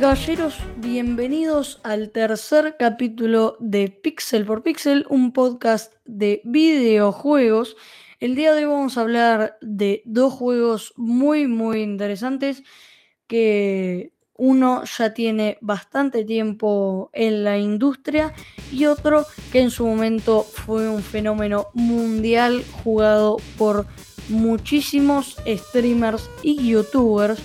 Caballeros, bienvenidos al tercer capítulo de Pixel por Pixel, un podcast de videojuegos. El día de hoy vamos a hablar de dos juegos muy muy interesantes que uno ya tiene bastante tiempo en la industria y otro que en su momento fue un fenómeno mundial jugado por muchísimos streamers y youtubers,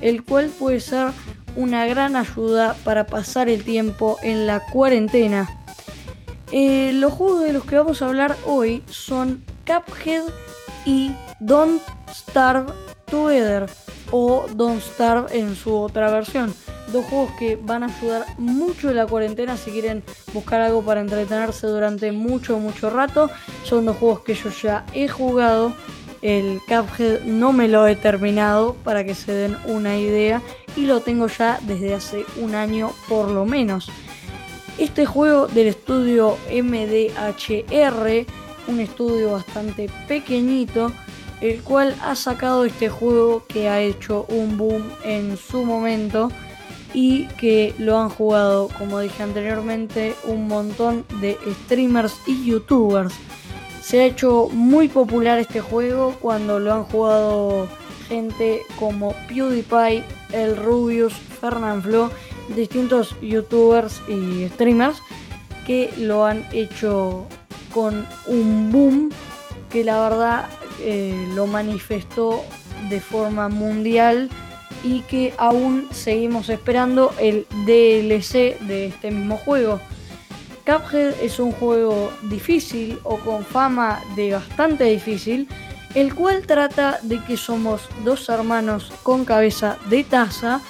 el cual puede ser una gran ayuda para pasar el tiempo en la cuarentena. Eh, los juegos de los que vamos a hablar hoy son Cuphead y Don't Starve Together o Don't Starve en su otra versión. Dos juegos que van a ayudar mucho en la cuarentena si quieren buscar algo para entretenerse durante mucho, mucho rato. Son dos juegos que yo ya he jugado. El Cuphead no me lo he terminado para que se den una idea y lo tengo ya desde hace un año por lo menos. Este juego del estudio MDHR, un estudio bastante pequeñito, el cual ha sacado este juego que ha hecho un boom en su momento y que lo han jugado, como dije anteriormente, un montón de streamers y youtubers. Se ha hecho muy popular este juego cuando lo han jugado gente como PewDiePie, El Rubius, Fernanfloo, distintos youtubers y streamers que lo han hecho con un boom que la verdad eh, lo manifestó de forma mundial y que aún seguimos esperando el DLC de este mismo juego. Cuphead es un juego difícil o con fama de bastante difícil, el cual trata de que somos dos hermanos con cabeza de taza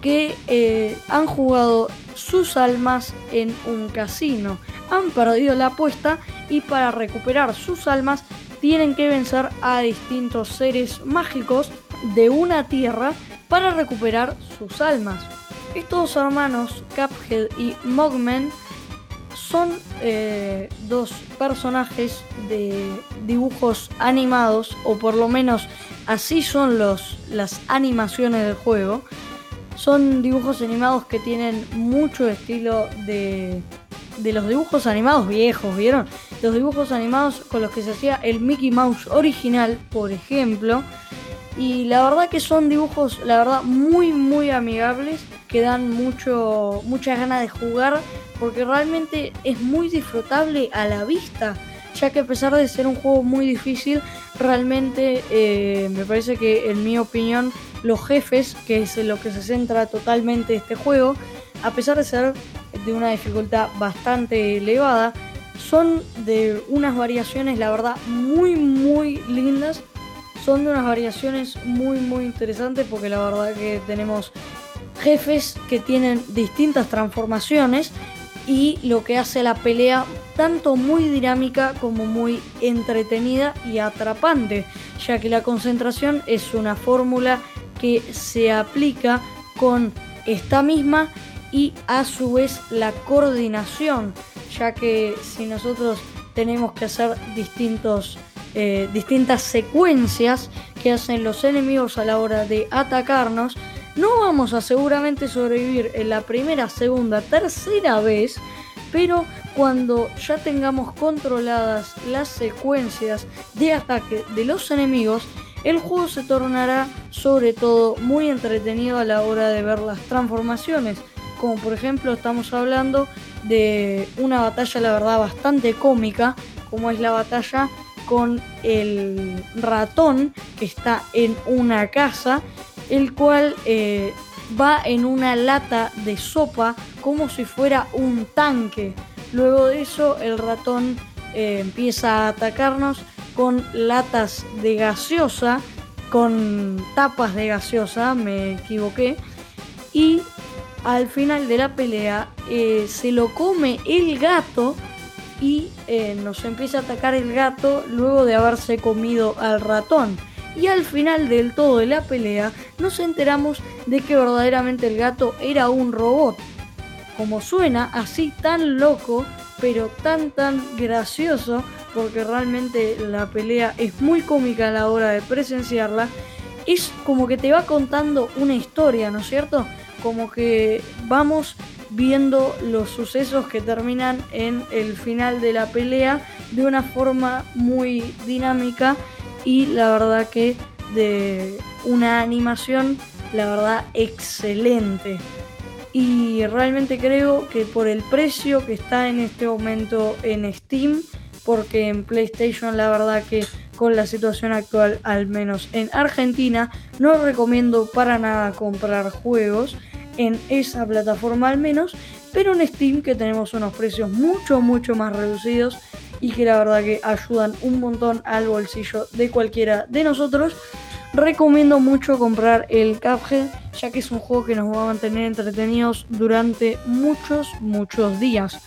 que eh, han jugado sus almas en un casino. Han perdido la apuesta y para recuperar sus almas tienen que vencer a distintos seres mágicos de una tierra para recuperar sus almas. Estos hermanos, Cuphead y Mogman, son eh, dos personajes de dibujos animados, o por lo menos así son los, las animaciones del juego. Son dibujos animados que tienen mucho estilo de, de los dibujos animados viejos, ¿vieron? Los dibujos animados con los que se hacía el Mickey Mouse original, por ejemplo. Y la verdad que son dibujos, la verdad, muy, muy amigables, que dan mucho, muchas ganas de jugar, porque realmente es muy disfrutable a la vista, ya que a pesar de ser un juego muy difícil, realmente eh, me parece que, en mi opinión, los jefes, que es en lo que se centra totalmente este juego, a pesar de ser de una dificultad bastante elevada. Son de unas variaciones, la verdad, muy, muy lindas. Son de unas variaciones muy, muy interesantes porque la verdad que tenemos jefes que tienen distintas transformaciones y lo que hace la pelea tanto muy dinámica como muy entretenida y atrapante, ya que la concentración es una fórmula que se aplica con esta misma y a su vez la coordinación, ya que si nosotros tenemos que hacer distintos, eh, distintas secuencias que hacen los enemigos a la hora de atacarnos, no vamos a seguramente sobrevivir en la primera, segunda, tercera vez, pero cuando ya tengamos controladas las secuencias de ataque de los enemigos, el juego se tornará sobre todo muy entretenido a la hora de ver las transformaciones. Como por ejemplo estamos hablando de una batalla la verdad bastante cómica, como es la batalla con el ratón que está en una casa, el cual eh, va en una lata de sopa como si fuera un tanque. Luego de eso el ratón eh, empieza a atacarnos con latas de gaseosa, con tapas de gaseosa, me equivoqué, y al final de la pelea eh, se lo come el gato y eh, nos empieza a atacar el gato luego de haberse comido al ratón. Y al final del todo de la pelea nos enteramos de que verdaderamente el gato era un robot. Como suena así tan loco, pero tan tan gracioso, porque realmente la pelea es muy cómica a la hora de presenciarla, es como que te va contando una historia, ¿no es cierto? como que vamos viendo los sucesos que terminan en el final de la pelea de una forma muy dinámica y la verdad que de una animación, la verdad, excelente. Y realmente creo que por el precio que está en este momento en Steam, porque en PlayStation la verdad que con la situación actual, al menos en Argentina, no recomiendo para nada comprar juegos en esa plataforma al menos, pero en Steam que tenemos unos precios mucho mucho más reducidos y que la verdad que ayudan un montón al bolsillo de cualquiera de nosotros. Recomiendo mucho comprar el Cuphead, ya que es un juego que nos va a mantener entretenidos durante muchos, muchos días.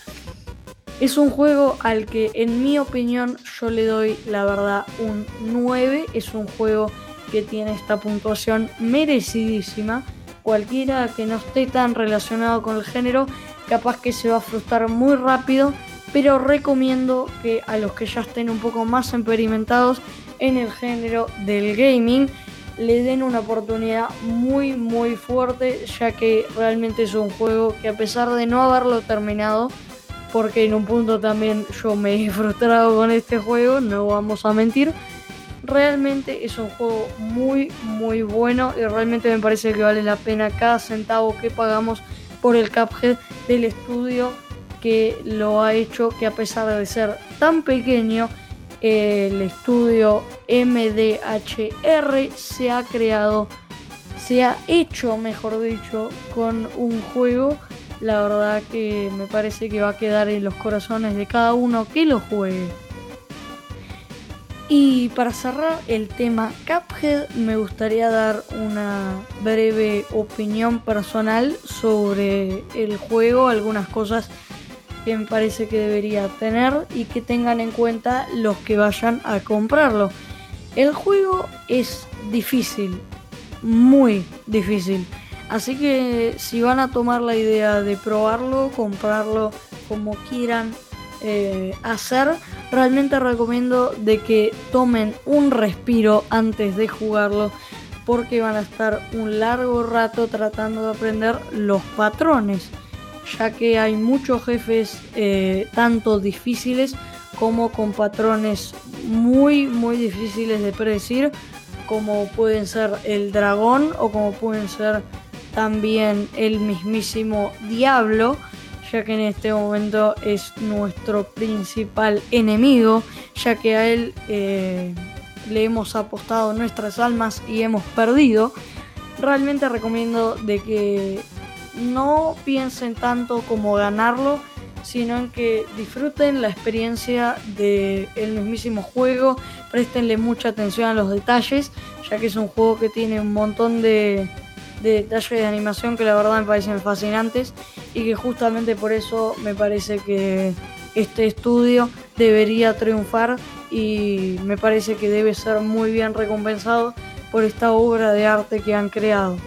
Es un juego al que en mi opinión yo le doy la verdad un 9. Es un juego que tiene esta puntuación merecidísima. Cualquiera que no esté tan relacionado con el género, capaz que se va a frustrar muy rápido pero recomiendo que a los que ya estén un poco más experimentados en el género del gaming le den una oportunidad muy muy fuerte ya que realmente es un juego que a pesar de no haberlo terminado porque en un punto también yo me he frustrado con este juego, no vamos a mentir. Realmente es un juego muy muy bueno y realmente me parece que vale la pena cada centavo que pagamos por el Cuphead del estudio que lo ha hecho que a pesar de ser tan pequeño, el estudio MDHR se ha creado, se ha hecho, mejor dicho, con un juego. La verdad que me parece que va a quedar en los corazones de cada uno que lo juegue. Y para cerrar el tema Cuphead, me gustaría dar una breve opinión personal sobre el juego, algunas cosas que me parece que debería tener y que tengan en cuenta los que vayan a comprarlo. El juego es difícil, muy difícil. Así que si van a tomar la idea de probarlo, comprarlo como quieran eh, hacer, realmente recomiendo de que tomen un respiro antes de jugarlo porque van a estar un largo rato tratando de aprender los patrones ya que hay muchos jefes eh, tanto difíciles como con patrones muy muy difíciles de predecir como pueden ser el dragón o como pueden ser también el mismísimo diablo ya que en este momento es nuestro principal enemigo ya que a él eh, le hemos apostado nuestras almas y hemos perdido. Realmente recomiendo de que no piensen tanto como ganarlo, sino en que disfruten la experiencia del mismísimo juego, prestenle mucha atención a los detalles, ya que es un juego que tiene un montón de, detalles de animación que la verdad me parecen fascinantes y que justamente por eso me parece que este estudio debería triunfar y me parece que debe ser muy bien recompensado por esta obra de arte que han creado.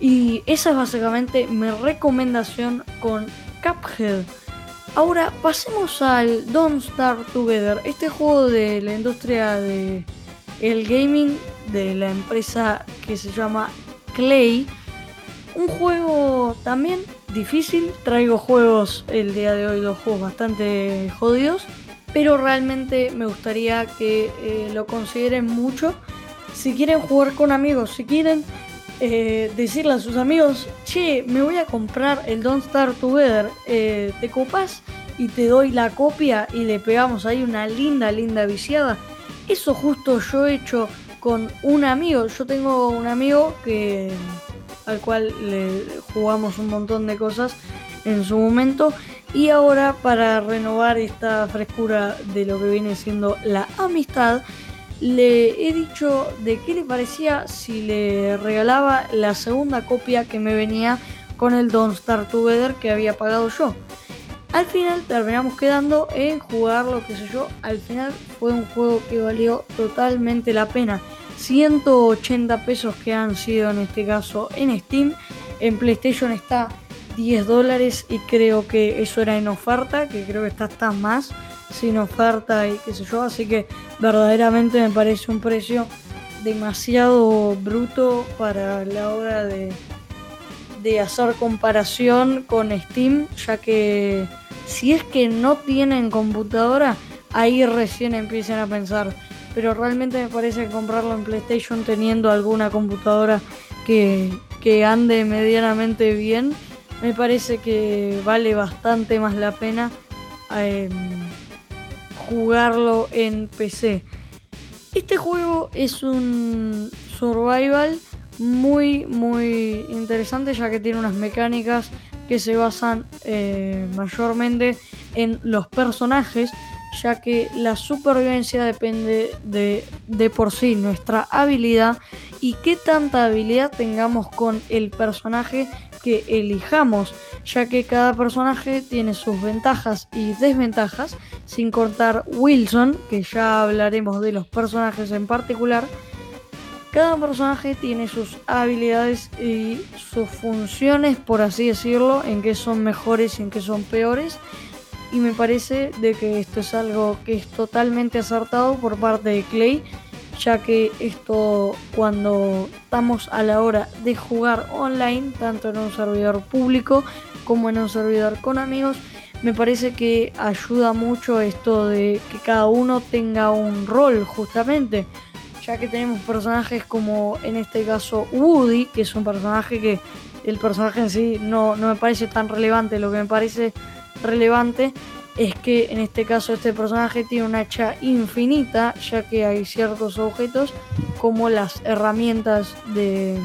Y esa es básicamente mi recomendación con Cuphead. Ahora pasemos al Don't Start Together, este juego de la industria de el gaming de la empresa que se llama Clay. Un juego también difícil, traigo juegos el día de hoy, dos juegos bastante jodidos, pero realmente me gustaría que eh, lo consideren mucho. Si quieren jugar con amigos, si quieren eh, decirle a sus amigos, che, me voy a comprar el Don't Start Together, eh, ¿te copas? Y te doy la copia y le pegamos ahí una linda, linda viciada. Eso justo yo he hecho con un amigo. Yo tengo un amigo que al cual le jugamos un montón de cosas en su momento. Y ahora para renovar esta frescura de lo que viene siendo la amistad, le he dicho de qué le parecía si le regalaba la segunda copia que me venía con el Don't Start Together que había pagado yo. Al final terminamos quedando en jugar lo que sé yo. Al final fue un juego que valió totalmente la pena. 180 pesos que han sido en este caso en Steam. En PlayStation está 10 dólares y creo que eso era en oferta, que creo que está hasta más sin oferta y qué sé yo, así que verdaderamente me parece un precio demasiado bruto para la hora de, de hacer comparación con Steam, ya que si es que no tienen computadora, ahí recién empiezan a pensar. Pero realmente me parece que comprarlo en PlayStation teniendo alguna computadora que, que ande medianamente bien, me parece que vale bastante más la pena em, jugarlo en PC. Este juego es un survival muy muy interesante ya que tiene unas mecánicas que se basan eh, mayormente en los personajes ya que la supervivencia depende de, de por sí nuestra habilidad y qué tanta habilidad tengamos con el personaje que elijamos, ya que cada personaje tiene sus ventajas y desventajas, sin cortar Wilson, que ya hablaremos de los personajes en particular. Cada personaje tiene sus habilidades y sus funciones, por así decirlo, en que son mejores y en que son peores. Y me parece de que esto es algo que es totalmente acertado por parte de Clay ya que esto cuando estamos a la hora de jugar online, tanto en un servidor público como en un servidor con amigos, me parece que ayuda mucho esto de que cada uno tenga un rol justamente, ya que tenemos personajes como en este caso Woody, que es un personaje que el personaje en sí no, no me parece tan relevante, lo que me parece relevante es que en este caso este personaje tiene una hacha infinita, ya que hay ciertos objetos como las herramientas de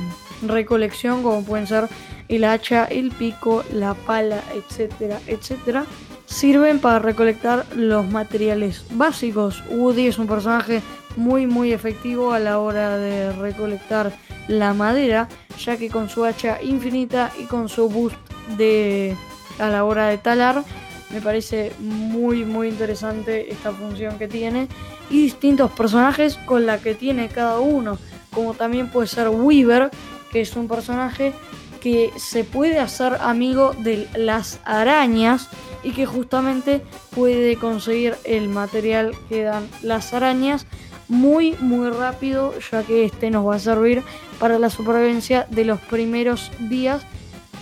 recolección, como pueden ser el hacha, el pico, la pala, etcétera, etcétera, sirven para recolectar los materiales básicos. Woody es un personaje muy muy efectivo a la hora de recolectar la madera, ya que con su hacha infinita y con su boost de a la hora de talar me parece muy muy interesante esta función que tiene y distintos personajes con la que tiene cada uno, como también puede ser Weaver, que es un personaje que se puede hacer amigo de las arañas y que justamente puede conseguir el material que dan las arañas muy muy rápido ya que este nos va a servir para la supervivencia de los primeros días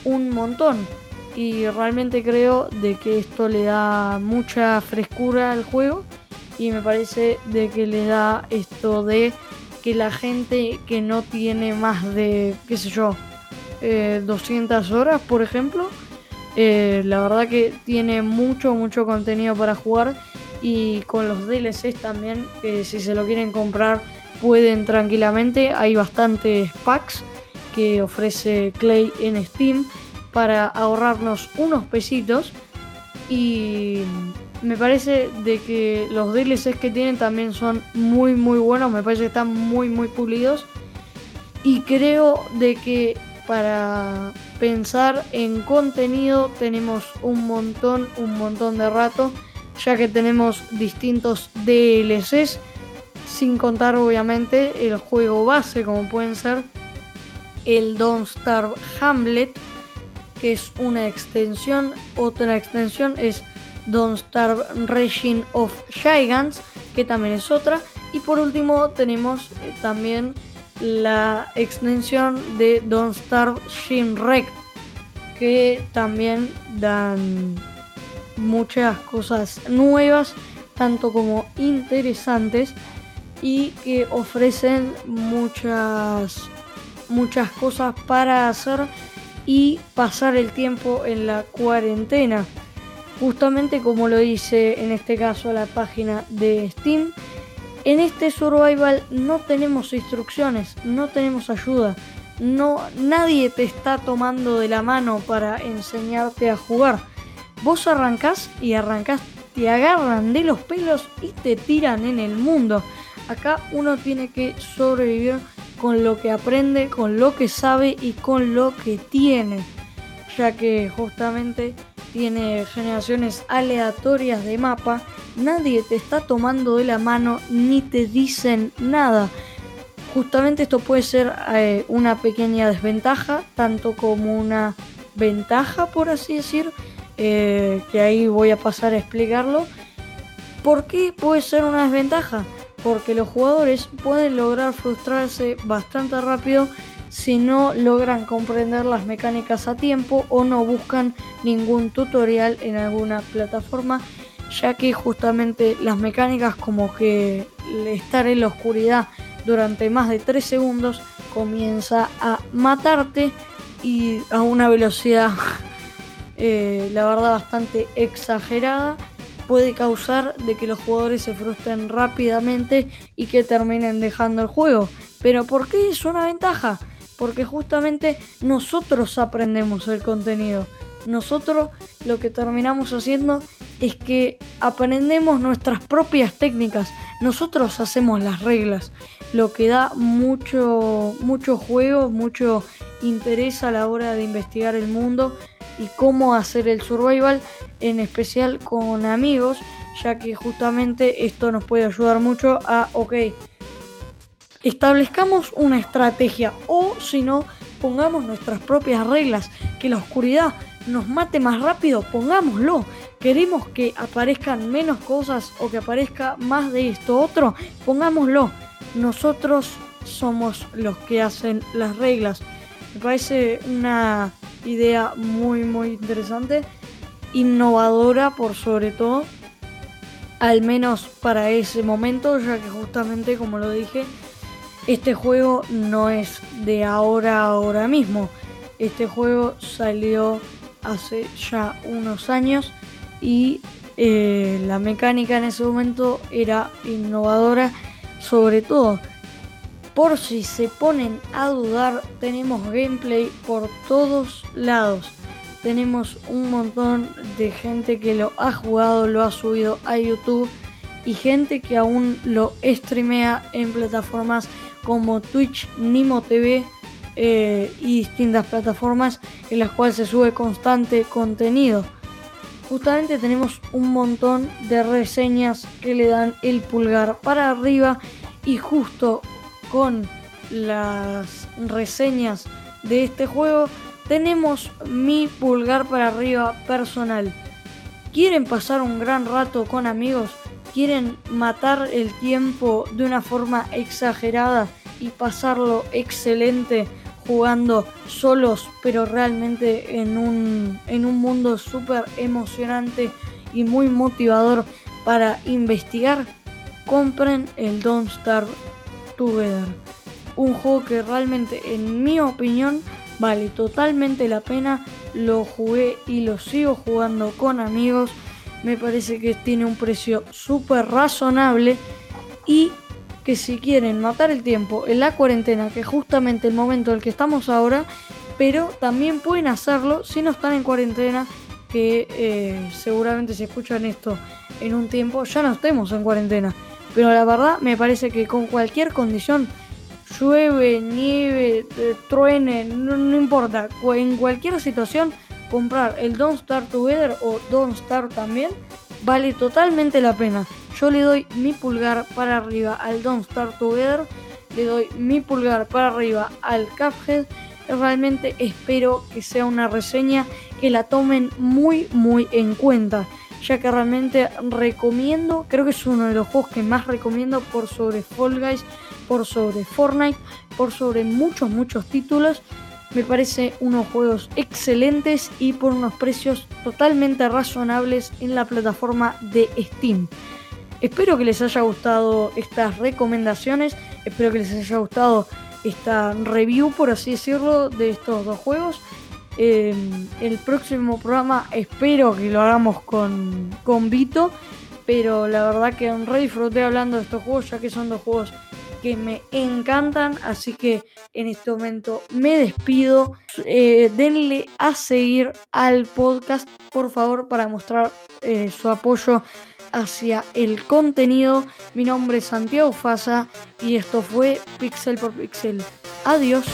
un montón. Y realmente creo de que esto le da mucha frescura al juego y me parece de que le da esto de que la gente que no tiene más de, qué sé yo, 200 eh, horas, por ejemplo, eh, la verdad que tiene mucho, mucho contenido para jugar y con los DLCs también, que si se lo quieren comprar pueden tranquilamente, hay bastantes packs que ofrece Clay en Steam para ahorrarnos unos pesitos. Y me parece de que los DLCs que tienen también son muy muy buenos, me parece que están muy muy pulidos. Y creo de que para pensar en contenido tenemos un montón, un montón de rato, ya que tenemos distintos DLCs, sin contar obviamente el juego base como pueden ser el Don't Starve Hamlet, que es una extensión. Otra extensión es Don't Starve Regime of Giants, que también es otra. Y por último tenemos eh, también la extensión de Don't Starve Shinrek, que también dan muchas cosas nuevas, tanto como interesantes y que ofrecen muchas muchas cosas para hacer y pasar el tiempo en la cuarentena. Justamente como lo dice en este caso la página de Steam, en este survival no tenemos instrucciones, no tenemos ayuda, no nadie te está tomando de la mano para enseñarte a jugar. Vos arrancás y arrancás, te agarran de los pelos y te tiran en el mundo. Acá uno tiene que sobrevivir con lo que aprende, con lo que sabe y con lo que tiene, ya que justamente tiene generaciones aleatorias de mapa, nadie te está tomando de la mano ni te dicen nada. Justamente esto puede ser eh, una pequeña desventaja, tanto como una ventaja, por así decir, eh, que ahí voy a pasar a explicarlo. ¿Por qué puede ser una desventaja? porque los jugadores pueden lograr frustrarse bastante rápido si no logran comprender las mecánicas a tiempo o no buscan ningún tutorial en alguna plataforma, ya que justamente las mecánicas como que estar en la oscuridad durante más de 3 segundos comienza a matarte y a una velocidad eh, la verdad bastante exagerada puede causar de que los jugadores se frustren rápidamente y que terminen dejando el juego. Pero ¿por qué es una ventaja? Porque justamente nosotros aprendemos el contenido. Nosotros lo que terminamos haciendo es que aprendemos nuestras propias técnicas. Nosotros hacemos las reglas, lo que da mucho, mucho juego, mucho interés a la hora de investigar el mundo y cómo hacer el survival, en especial con amigos, ya que justamente esto nos puede ayudar mucho a, ok, establezcamos una estrategia o si no, pongamos nuestras propias reglas, que la oscuridad nos mate más rápido, pongámoslo. Queremos que aparezcan menos cosas o que aparezca más de esto otro, pongámoslo. Nosotros somos los que hacen las reglas. Me parece una idea muy muy interesante, innovadora por sobre todo, al menos para ese momento, ya que justamente como lo dije, este juego no es de ahora ahora mismo. Este juego salió hace ya unos años y eh, la mecánica en ese momento era innovadora, sobre todo por si se ponen a dudar, tenemos gameplay por todos lados. Tenemos un montón de gente que lo ha jugado, lo ha subido a YouTube y gente que aún lo streamea en plataformas como Twitch, Nimo TV eh, y distintas plataformas en las cuales se sube constante contenido. Justamente tenemos un montón de reseñas que le dan el pulgar para arriba y justo con las reseñas de este juego, tenemos mi pulgar para arriba personal. ¿Quieren pasar un gran rato con amigos? ¿Quieren matar el tiempo de una forma exagerada y pasarlo excelente jugando solos, pero realmente en un, en un mundo súper emocionante y muy motivador para investigar? Compren el Don't Starve Together. Un juego que realmente, en mi opinión, vale totalmente la pena. Lo jugué y lo sigo jugando con amigos. Me parece que tiene un precio súper razonable. Y que si quieren matar el tiempo en la cuarentena, que es justamente el momento en el que estamos ahora, pero también pueden hacerlo si no están en cuarentena, que eh, seguramente si escuchan esto en un tiempo ya no estemos en cuarentena. Pero la verdad me parece que con cualquier condición, llueve, nieve, eh, truene, no, importa, en cualquier situación, comprar el Don't Start Together o Don't Start también vale totalmente la pena. Yo le doy mi pulgar para arriba al Don't Start Together, le doy mi pulgar para arriba al Cuphead. Realmente espero que sea una reseña que la tomen muy muy en cuenta ya que realmente recomiendo, creo que es uno de los juegos que más recomiendo por sobre Fall Guys, por sobre Fortnite, por sobre muchos, muchos títulos. Me parece unos juegos excelentes y por unos precios totalmente razonables en la plataforma de Steam. Espero que les haya gustado estas recomendaciones, espero que les haya gustado esta review, por así decirlo, de estos dos juegos. Em, el próximo programa espero que lo hagamos con, con Vito, pero la verdad que re disfruté hablando de estos juegos, ya que son dos juegos que me encantan, así que en este momento me despido. Eh, denle a seguir al podcast, por favor, para mostrar eh, su apoyo hacia el contenido. Mi nombre es Santiago Fasa y esto fue Pixel por Pixel. Adiós.